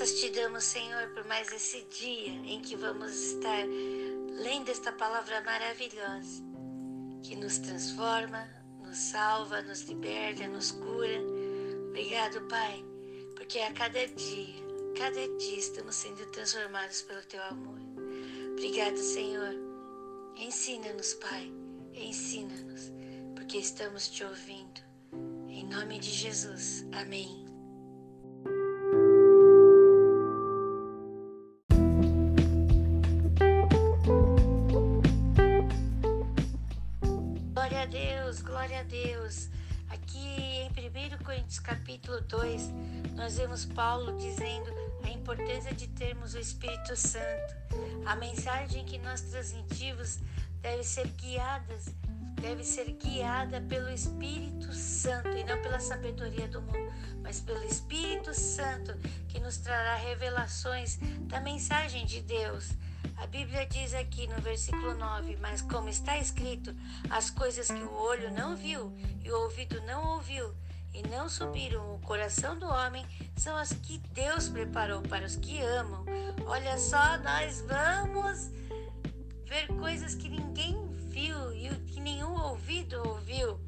Graças te damos, Senhor, por mais esse dia em que vamos estar lendo esta palavra maravilhosa que nos transforma, nos salva, nos liberta, nos cura. Obrigado, Pai, porque a cada dia, cada dia estamos sendo transformados pelo teu amor. Obrigado, Senhor. Ensina-nos, Pai, ensina-nos, porque estamos te ouvindo. Em nome de Jesus. Amém. Coríntios capítulo 2, nós vemos Paulo dizendo a importância de termos o Espírito Santo. A mensagem que nós transmitimos deve ser guiada, deve ser guiada pelo Espírito Santo e não pela sabedoria do mundo, mas pelo Espírito Santo que nos trará revelações da mensagem de Deus. A Bíblia diz aqui no versículo 9: Mas como está escrito, as coisas que o olho não viu e o ouvido não ouviu e não subiram o coração do homem são as que Deus preparou para os que amam. Olha só, nós vamos ver coisas que ninguém viu e que nenhum ouvido ouviu.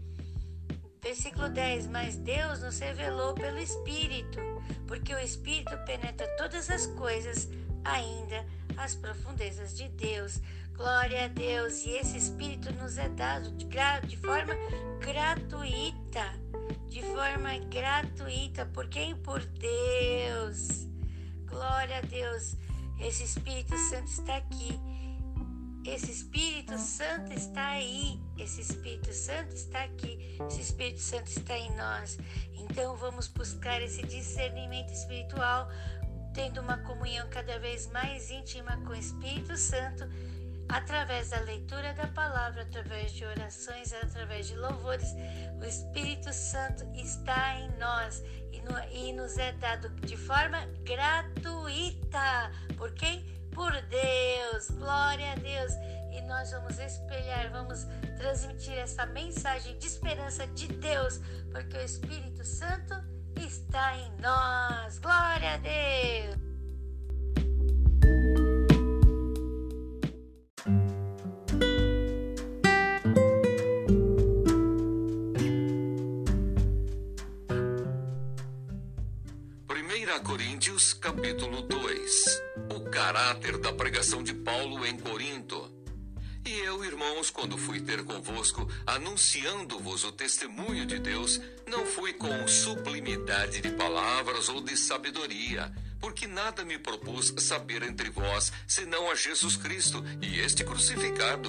Versículo 10: Mas Deus nos revelou pelo Espírito, porque o Espírito penetra todas as coisas, ainda as profundezas de Deus. Glória a Deus! E esse Espírito nos é dado de, de forma gratuita. De forma gratuita. Por quem? Por Deus. Glória a Deus! Esse Espírito Santo está aqui. Esse Espírito Santo está aí. Esse Espírito Santo está aqui. Esse Espírito Santo está em nós. Então vamos buscar esse discernimento espiritual tendo uma comunhão cada vez mais íntima com o Espírito Santo, através da leitura da palavra, através de orações, através de louvores. O Espírito Santo está em nós e, no, e nos é dado de forma gratuita. Por quem? Por Deus. Glória a Deus. E nós vamos espelhar, vamos transmitir essa mensagem de esperança de Deus, porque o Espírito Santo está em nós. Glória a Deus. Capítulo 2. O caráter da pregação de Paulo em Corinto. E eu, irmãos, quando fui ter convosco, anunciando-vos o testemunho de Deus, não fui com sublimidade de palavras ou de sabedoria, porque nada me propus saber entre vós, senão a Jesus Cristo e este crucificado.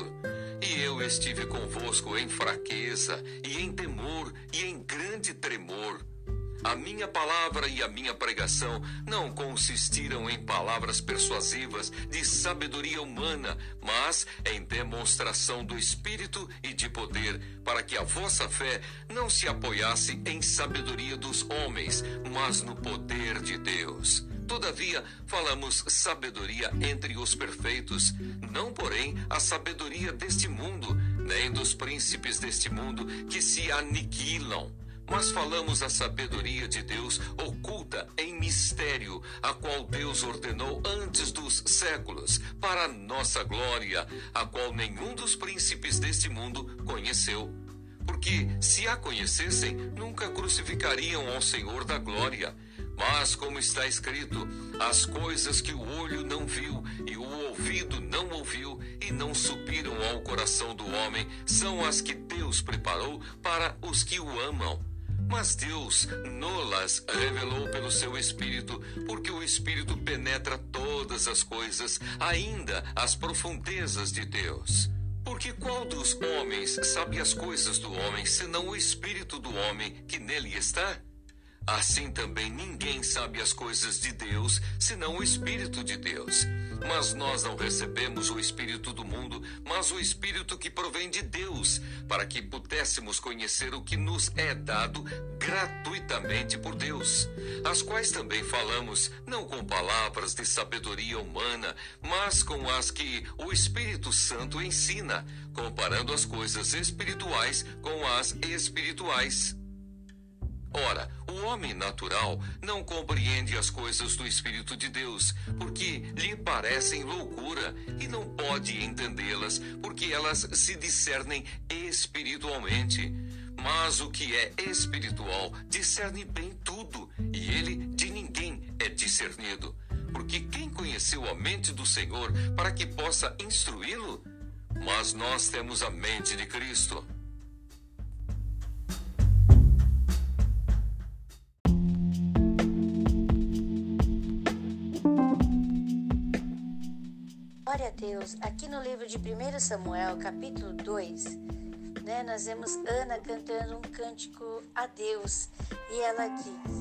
E eu estive convosco em fraqueza, e em temor, e em grande tremor. A minha palavra e a minha pregação não consistiram em palavras persuasivas de sabedoria humana, mas em demonstração do Espírito e de poder, para que a vossa fé não se apoiasse em sabedoria dos homens, mas no poder de Deus. Todavia, falamos sabedoria entre os perfeitos, não, porém, a sabedoria deste mundo, nem dos príncipes deste mundo que se aniquilam mas falamos a sabedoria de Deus oculta em mistério, a qual Deus ordenou antes dos séculos, para nossa glória, a qual nenhum dos príncipes deste mundo conheceu. Porque, se a conhecessem, nunca crucificariam ao Senhor da glória. Mas, como está escrito, as coisas que o olho não viu e o ouvido não ouviu e não subiram ao coração do homem são as que Deus preparou para os que o amam. Mas Deus nolas revelou pelo seu Espírito, porque o Espírito penetra todas as coisas, ainda as profundezas de Deus. Porque qual dos homens sabe as coisas do homem, senão o Espírito do homem que nele está? Assim também ninguém sabe as coisas de Deus, senão o Espírito de Deus. Mas nós não recebemos o Espírito do mundo, mas o Espírito que provém de Deus, para que pudéssemos conhecer o que nos é dado gratuitamente por Deus, as quais também falamos, não com palavras de sabedoria humana, mas com as que o Espírito Santo ensina, comparando as coisas espirituais com as espirituais Ora, o homem natural não compreende as coisas do Espírito de Deus, porque lhe parecem loucura, e não pode entendê-las, porque elas se discernem espiritualmente. Mas o que é espiritual discerne bem tudo, e ele de ninguém é discernido. Porque quem conheceu a mente do Senhor para que possa instruí-lo? Mas nós temos a mente de Cristo. Aqui no livro de 1 Samuel, capítulo 2, né, nós vemos Ana cantando um cântico a Deus e ela diz: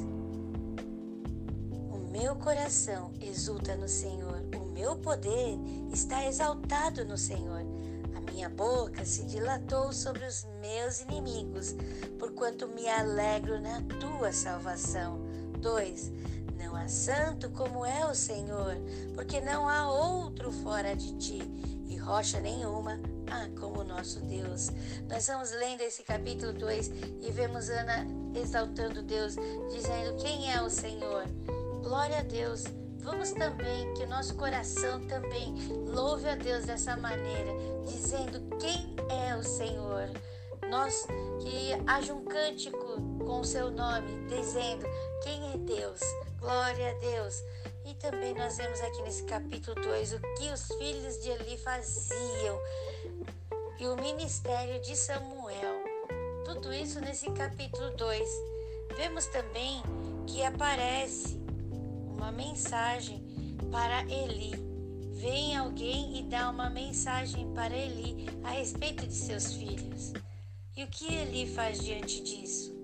O meu coração exulta no Senhor, o meu poder está exaltado no Senhor. A minha boca se dilatou sobre os meus inimigos, porquanto me alegro na tua salvação. 2 não há santo como é o Senhor, porque não há outro fora de ti, e rocha nenhuma há como o nosso Deus. Nós vamos lendo esse capítulo 2 e vemos Ana exaltando Deus, dizendo quem é o Senhor. Glória a Deus. Vamos também que o nosso coração também louve a Deus dessa maneira, dizendo quem é o Senhor. Nós que haja um cântico com o seu nome, dizendo quem é Deus. Glória a Deus. E também nós vemos aqui nesse capítulo 2 o que os filhos de Eli faziam e o ministério de Samuel. Tudo isso nesse capítulo 2. Vemos também que aparece uma mensagem para Eli. Vem alguém e dá uma mensagem para Eli a respeito de seus filhos. E o que Eli faz diante disso?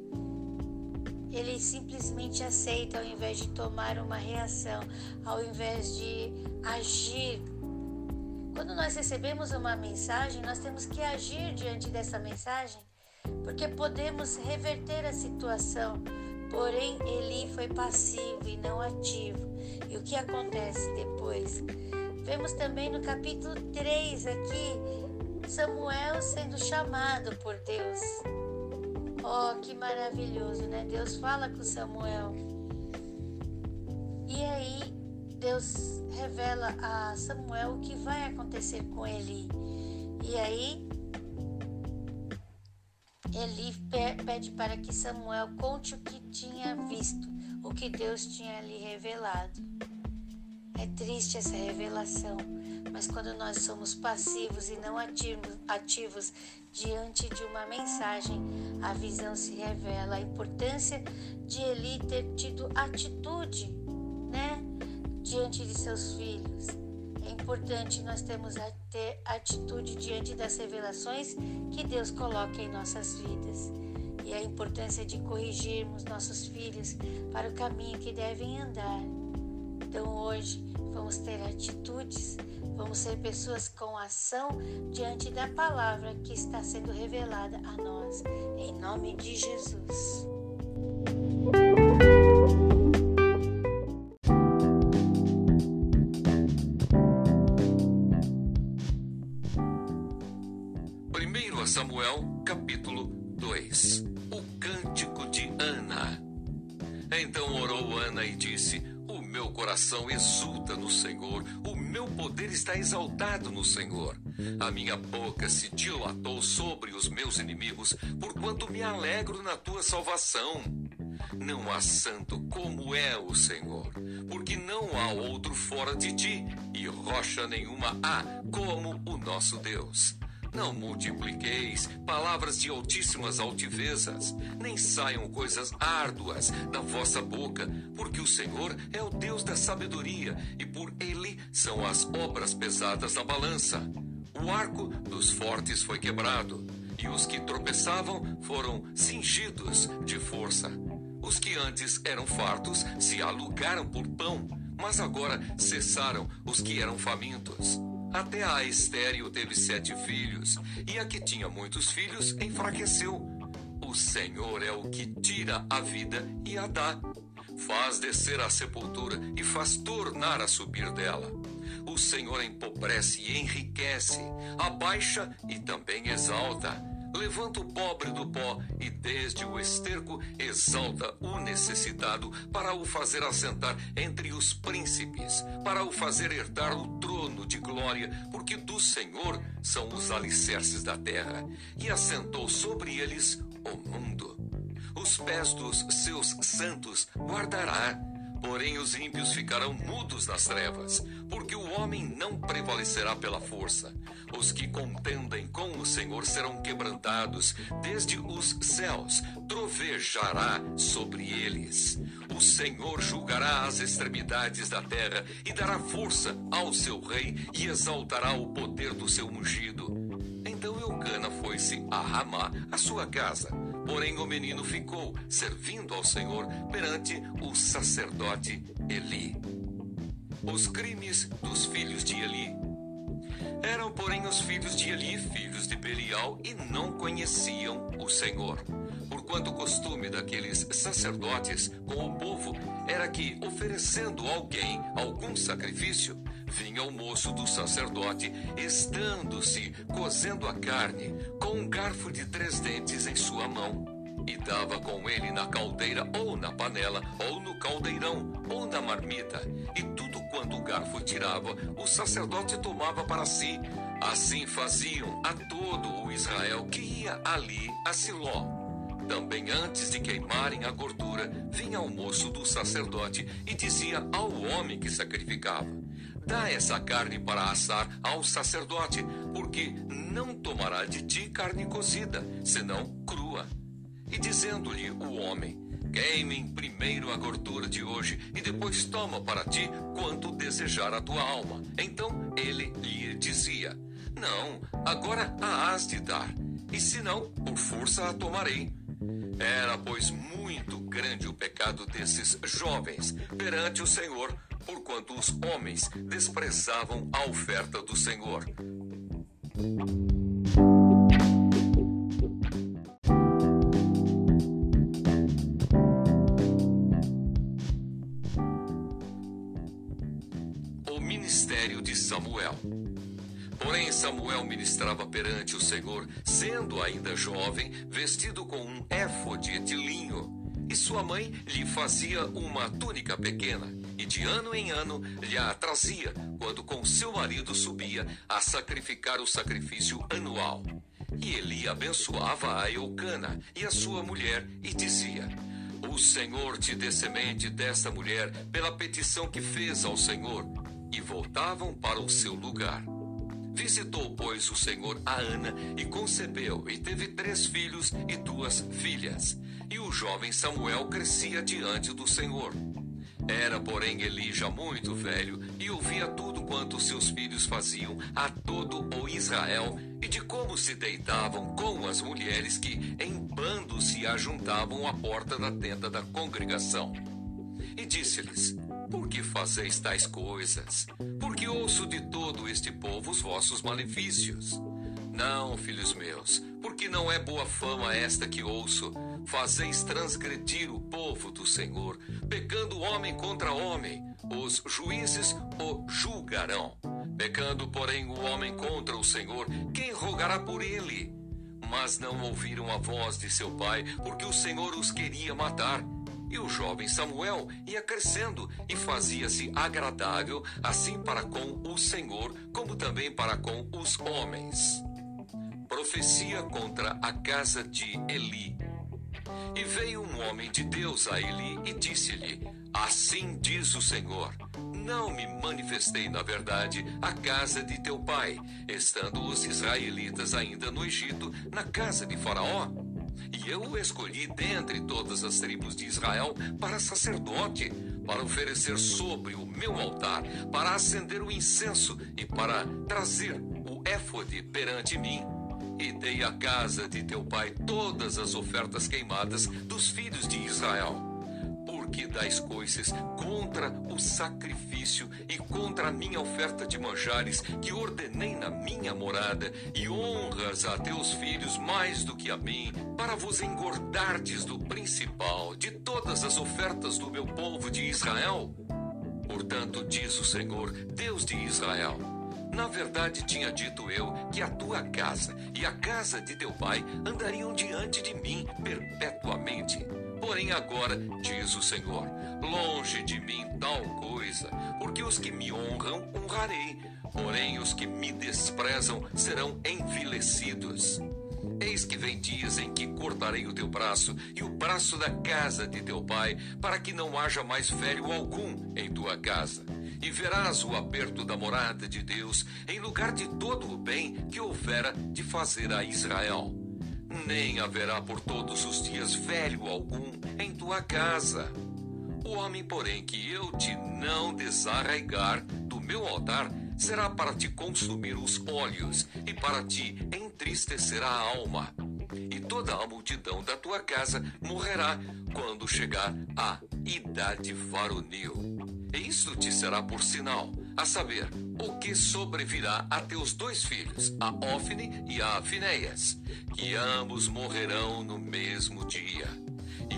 Ele simplesmente aceita ao invés de tomar uma reação, ao invés de agir. Quando nós recebemos uma mensagem, nós temos que agir diante dessa mensagem, porque podemos reverter a situação. Porém, Eli foi passivo e não ativo. E o que acontece depois? Vemos também no capítulo 3 aqui Samuel sendo chamado por Deus. Oh, que maravilhoso, né? Deus fala com Samuel. E aí, Deus revela a Samuel o que vai acontecer com Eli. E aí, Eli pede para que Samuel conte o que tinha visto, o que Deus tinha lhe revelado. É triste essa revelação, mas quando nós somos passivos e não ativos, diante de uma mensagem, a visão se revela. A importância de Eli ter tido atitude, né, diante de seus filhos. É importante nós termos a ter atitude diante das revelações que Deus coloca em nossas vidas. E a importância de corrigirmos nossos filhos para o caminho que devem andar. Então hoje vamos ter atitudes Vamos ser pessoas com ação diante da palavra que está sendo revelada a nós. Em nome de Jesus. Primeiro Samuel, capítulo 2. O cântico de Ana. Então orou Ana e disse: O meu coração exulta no Senhor, o poder está exaltado no Senhor. A minha boca se dilatou sobre os meus inimigos, porquanto me alegro na tua salvação. Não há santo como é o Senhor, porque não há outro fora de ti, e rocha nenhuma há como o nosso Deus. Não multipliqueis palavras de altíssimas altivezas, nem saiam coisas árduas da vossa boca, porque o Senhor é o Deus da sabedoria, e por ele são as obras pesadas da balança. O arco dos fortes foi quebrado, e os que tropeçavam foram cingidos de força. Os que antes eram fartos se alugaram por pão, mas agora cessaram os que eram famintos. Até a estéreo teve sete filhos, e a que tinha muitos filhos enfraqueceu. O Senhor é o que tira a vida e a dá. Faz descer a sepultura e faz tornar a subir dela. O Senhor empobrece e enriquece, abaixa e também exalta. Levanta o pobre do pó e desde o esterco exalta o necessitado para o fazer assentar entre os príncipes, para o fazer herdar o trono de glória, porque do Senhor são os alicerces da terra, e assentou sobre eles o mundo. Os pés dos seus santos guardará Porém, os ímpios ficarão mudos nas trevas, porque o homem não prevalecerá pela força. Os que contendem com o Senhor serão quebrantados, desde os céus trovejará sobre eles. O Senhor julgará as extremidades da terra e dará força ao seu rei e exaltará o poder do seu ungido. Então Eucana foi-se a Ramá, a sua casa Porém, o menino ficou servindo ao Senhor perante o sacerdote Eli. Os crimes dos filhos de Eli. Eram, porém, os filhos de Eli, filhos de Belial, e não conheciam o Senhor. Porquanto o costume daqueles sacerdotes com o povo era que, oferecendo alguém algum sacrifício, vinha o moço do sacerdote, estando-se cozendo a carne, com um garfo de três dentes em sua mão, e dava com ele na caldeira ou na panela, ou no caldeirão, ou na marmita, e tudo quanto o garfo tirava, o sacerdote tomava para si. Assim faziam a todo o Israel que ia ali a Siló. Também antes de queimarem a gordura, vinha o moço do sacerdote e dizia ao homem que sacrificava: Dá essa carne para assar ao sacerdote, porque não tomará de ti carne cozida, senão crua. E dizendo-lhe o homem: Queimem primeiro a gordura de hoje, e depois toma para ti quanto desejar a tua alma. Então ele lhe dizia: Não, agora a has de dar, e se não, por força a tomarei. Era, pois, muito grande o pecado desses jovens perante o Senhor porquanto os homens desprezavam a oferta do Senhor. O ministério de Samuel. Porém, Samuel ministrava perante o Senhor, sendo ainda jovem, vestido com um éfode de linho, e sua mãe lhe fazia uma túnica pequena e de ano em ano lhe a trazia quando com seu marido subia a sacrificar o sacrifício anual. E Eli abençoava a Eucana e a sua mulher e dizia: O Senhor te dê semente desta mulher pela petição que fez ao Senhor. E voltavam para o seu lugar. Visitou, pois, o Senhor a Ana e concebeu, e teve três filhos e duas filhas. E o jovem Samuel crescia diante do Senhor. Era, porém, Eli já muito velho e ouvia tudo quanto seus filhos faziam a todo o Israel e de como se deitavam com as mulheres que em bando se ajuntavam à porta da tenda da congregação. E disse-lhes: Por que fazeis tais coisas? Porque ouço de todo este povo os vossos malefícios. Não, filhos meus, porque não é boa fama esta que ouço fazeis transgredir o povo do Senhor, pecando homem contra homem, os juízes o julgarão. Pecando, porém, o homem contra o Senhor, quem rogará por ele? Mas não ouviram a voz de seu pai, porque o Senhor os queria matar. E o jovem Samuel ia crescendo e fazia-se agradável, assim para com o Senhor, como também para com os homens. Profecia contra a casa de Eli. E veio um homem de Deus a Eli e disse-lhe: Assim diz o Senhor: Não me manifestei, na verdade, a casa de teu pai, estando os israelitas ainda no Egito, na casa de Faraó. E eu o escolhi dentre todas as tribos de Israel para sacerdote, para oferecer sobre o meu altar, para acender o incenso e para trazer o éfode perante mim e dei à casa de teu pai todas as ofertas queimadas dos filhos de Israel. Porque dais coisas contra o sacrifício e contra a minha oferta de manjares que ordenei na minha morada, e honras a teus filhos mais do que a mim, para vos engordardes do principal de todas as ofertas do meu povo de Israel? Portanto, diz o Senhor, Deus de Israel: Na verdade, tinha dito eu que a tua casa e a casa de teu pai andariam diante de mim perpetuamente. Porém, agora, diz o Senhor, longe de mim tal coisa, porque os que me honram honrarei, porém os que me desprezam serão envilecidos. Eis que vem dias em que cortarei o teu braço e o braço da casa de teu pai, para que não haja mais velho algum em tua casa. E verás o aperto da morada de Deus em lugar de todo o bem que houvera de fazer a Israel. Nem haverá por todos os dias velho algum em tua casa. O homem, porém, que eu te não desarraigar do meu altar, será para te consumir os olhos e para te entristecer a alma. E toda a multidão da tua casa morrerá quando chegar a idade varonil. E isto te será por sinal, a saber, o que sobrevirá a teus dois filhos, a Ofne e a Finéias, que ambos morrerão no mesmo dia.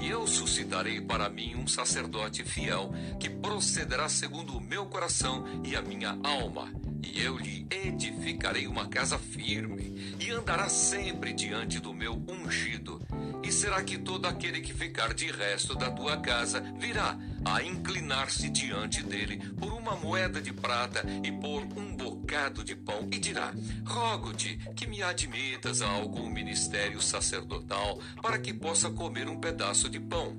E eu suscitarei para mim um sacerdote fiel, que procederá segundo o meu coração e a minha alma. E eu lhe edificarei uma casa firme, e andará sempre diante do meu ungido. E será que todo aquele que ficar de resto da tua casa virá a inclinar-se diante dele por uma moeda de prata e por um bocado de pão, e dirá: Rogo-te que me admitas a algum ministério sacerdotal para que possa comer um pedaço de pão.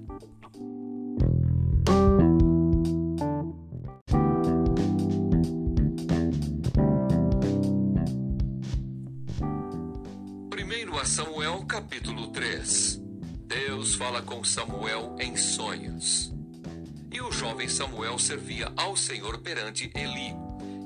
Primeiro Samuel, capítulo 3. Deus fala com Samuel em sonhos. E o jovem Samuel servia ao Senhor perante Eli.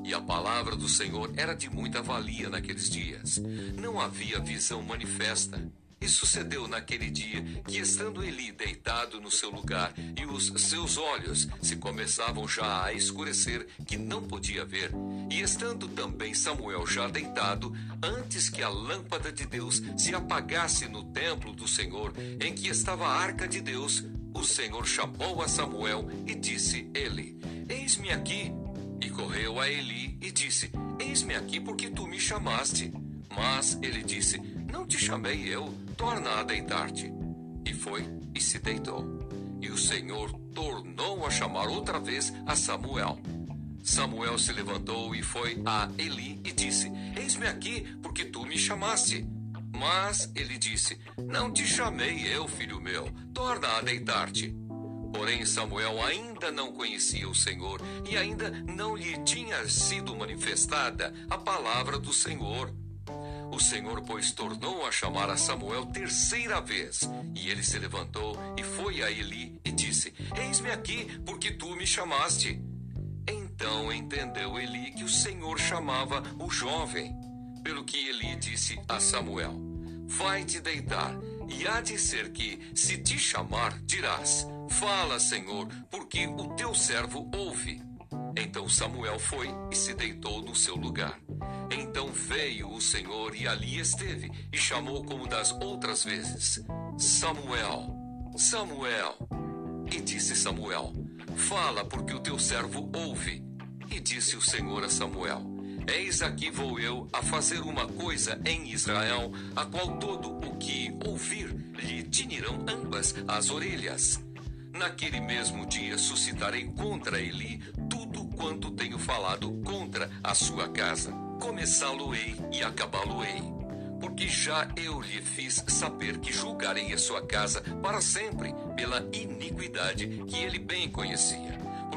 E a palavra do Senhor era de muita valia naqueles dias. Não havia visão manifesta. E sucedeu naquele dia que, estando Eli deitado no seu lugar e os seus olhos se começavam já a escurecer, que não podia ver, e estando também Samuel já deitado, antes que a lâmpada de Deus se apagasse no templo do Senhor, em que estava a arca de Deus, o Senhor chamou a Samuel e disse ele: Eis-me aqui. E correu a Eli e disse: Eis-me aqui porque tu me chamaste. Mas ele disse: Não te chamei eu, torna a deitar-te. E foi e se deitou. E o Senhor tornou a chamar outra vez a Samuel. Samuel se levantou e foi a Eli e disse: Eis-me aqui porque tu me chamaste. Mas ele disse: Não te chamei eu, filho meu, torna a deitar-te. Porém, Samuel ainda não conhecia o Senhor e ainda não lhe tinha sido manifestada a palavra do Senhor. O Senhor, pois, tornou a chamar a Samuel terceira vez. E ele se levantou e foi a Eli e disse: Eis-me aqui, porque tu me chamaste. Então entendeu Eli que o Senhor chamava o jovem. Pelo que Eli disse a Samuel: Vai te deitar, e há de ser que, se te chamar, dirás: Fala, Senhor, porque o teu servo ouve. Então Samuel foi e se deitou no seu lugar. Então veio o Senhor e ali esteve, e chamou como das outras vezes: Samuel, Samuel. E disse Samuel: Fala, porque o teu servo ouve. E disse o Senhor a Samuel: Eis aqui vou eu a fazer uma coisa em Israel, a qual todo o que ouvir lhe tinirão ambas as orelhas. Naquele mesmo dia suscitarei contra Eli tudo quanto tenho falado contra a sua casa. Começá-lo-ei e acabá-lo-ei. Porque já eu lhe fiz saber que julgarei a sua casa para sempre pela iniquidade que ele bem conhecia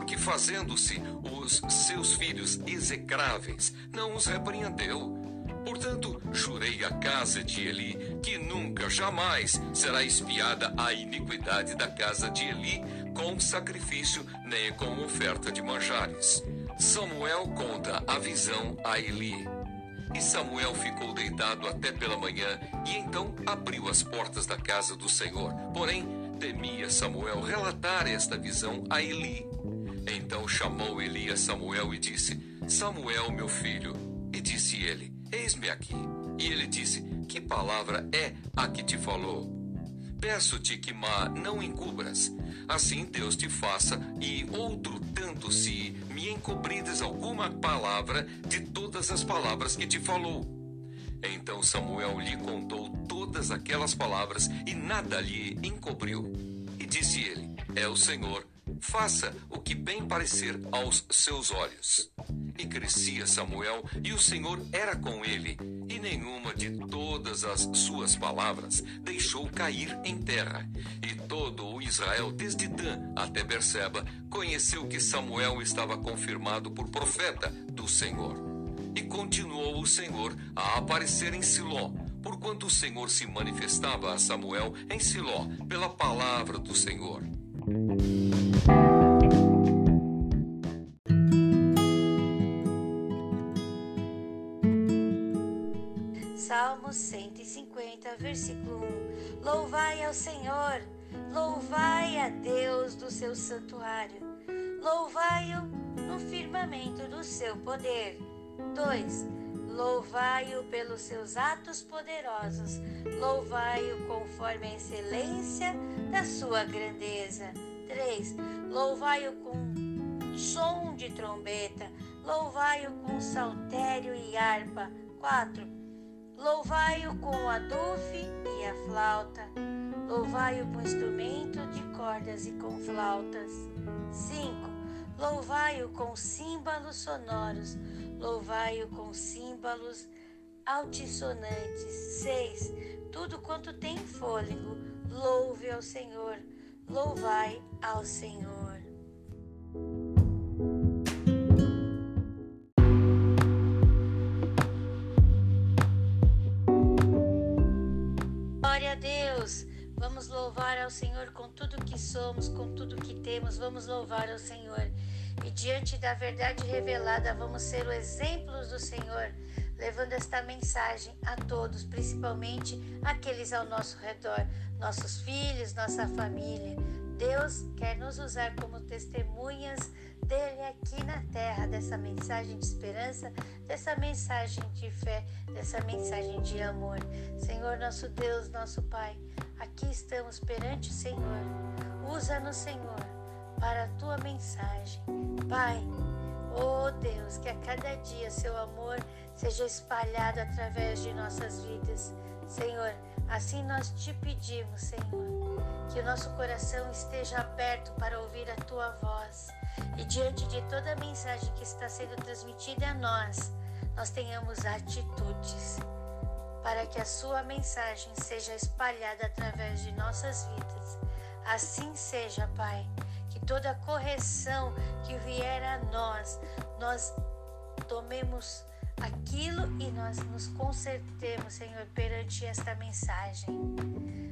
porque fazendo-se os seus filhos execráveis, não os repreendeu. Portanto, jurei à casa de Eli que nunca, jamais será espiada a iniquidade da casa de Eli com sacrifício nem com oferta de manjares. Samuel conta a visão a Eli. E Samuel ficou deitado até pela manhã, e então abriu as portas da casa do Senhor. Porém, temia Samuel relatar esta visão a Eli. Então chamou Eli a Samuel e disse: Samuel, meu filho. E disse ele: Eis-me aqui. E ele disse: Que palavra é a que te falou? Peço-te que má não encubras. Assim Deus te faça, e outro tanto se me encobrides alguma palavra de todas as palavras que te falou. Então Samuel lhe contou todas aquelas palavras e nada lhe encobriu. E disse ele: É o Senhor, faça o que bem parecer aos seus olhos. E crescia Samuel, e o Senhor era com ele, e nenhuma de todas as suas palavras deixou cair em terra. E todo o Israel, desde Dan até Berseba, conheceu que Samuel estava confirmado por profeta do Senhor. E continuou o Senhor a aparecer em Siló, porquanto o Senhor se manifestava a Samuel em Siló pela palavra do Senhor. Salmo 150, versículo 1. Louvai ao Senhor, louvai a Deus do seu santuário, louvai-o no firmamento do seu poder. 2. Louvai-o pelos seus atos poderosos, louvai-o conforme a excelência da sua grandeza. 3. Louvai-o com som de trombeta, louvai-o com saltério e harpa. 4 Louvai-o com a e a flauta. Louvai-o com instrumento de cordas e com flautas. 5. Louvai-o com símbolos sonoros. Louvai-o com símbolos altissonantes. 6. Tudo quanto tem fôlego, louve ao Senhor. Louvai ao Senhor. Glória a Deus! Vamos louvar ao Senhor com tudo que somos, com tudo que temos. Vamos louvar ao Senhor. E diante da verdade revelada, vamos ser o exemplo do Senhor, levando esta mensagem a todos, principalmente aqueles ao nosso redor, nossos filhos, nossa família. Deus quer nos usar como testemunhas dele aqui na terra, dessa mensagem de esperança, dessa mensagem de fé, dessa mensagem de amor. Senhor, nosso Deus, nosso Pai, aqui estamos perante o Senhor. Usa-nos, Senhor, para a tua mensagem. Pai, oh Deus, que a cada dia seu amor seja espalhado através de nossas vidas. Senhor, assim nós te pedimos, Senhor, que o nosso coração esteja aberto para ouvir a tua voz e diante de toda a mensagem que está sendo transmitida a nós, nós tenhamos atitudes para que a sua mensagem seja espalhada através de nossas vidas. Assim seja, Pai, que toda correção que vier a nós, nós tomemos aquilo e nós nos consertemos, Senhor, perante esta mensagem.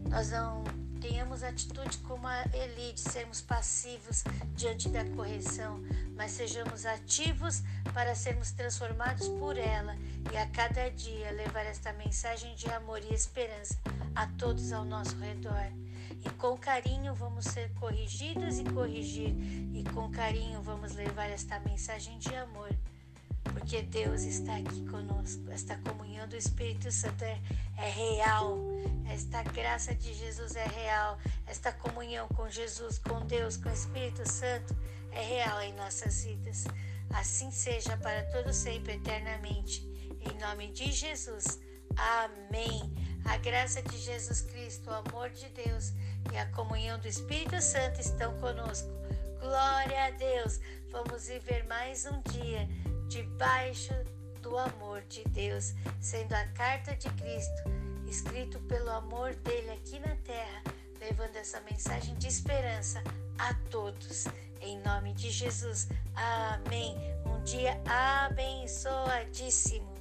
Nós não tenhamos atitude como a Eli, de sermos passivos diante da correção, mas sejamos ativos para sermos transformados por ela e a cada dia levar esta mensagem de amor e esperança a todos ao nosso redor. E com carinho vamos ser corrigidos e corrigir, e com carinho vamos levar esta mensagem de amor porque Deus está aqui conosco. Esta comunhão do Espírito Santo é, é real. Esta graça de Jesus é real. Esta comunhão com Jesus, com Deus, com o Espírito Santo é real em nossas vidas. Assim seja para todo sempre, eternamente. Em nome de Jesus. Amém. A graça de Jesus Cristo, o amor de Deus e a comunhão do Espírito Santo estão conosco. Glória a Deus. Vamos viver mais um dia debaixo do amor de Deus, sendo a carta de Cristo, escrito pelo amor dele aqui na terra, levando essa mensagem de esperança a todos. Em nome de Jesus. Amém. Um dia abençoadíssimo.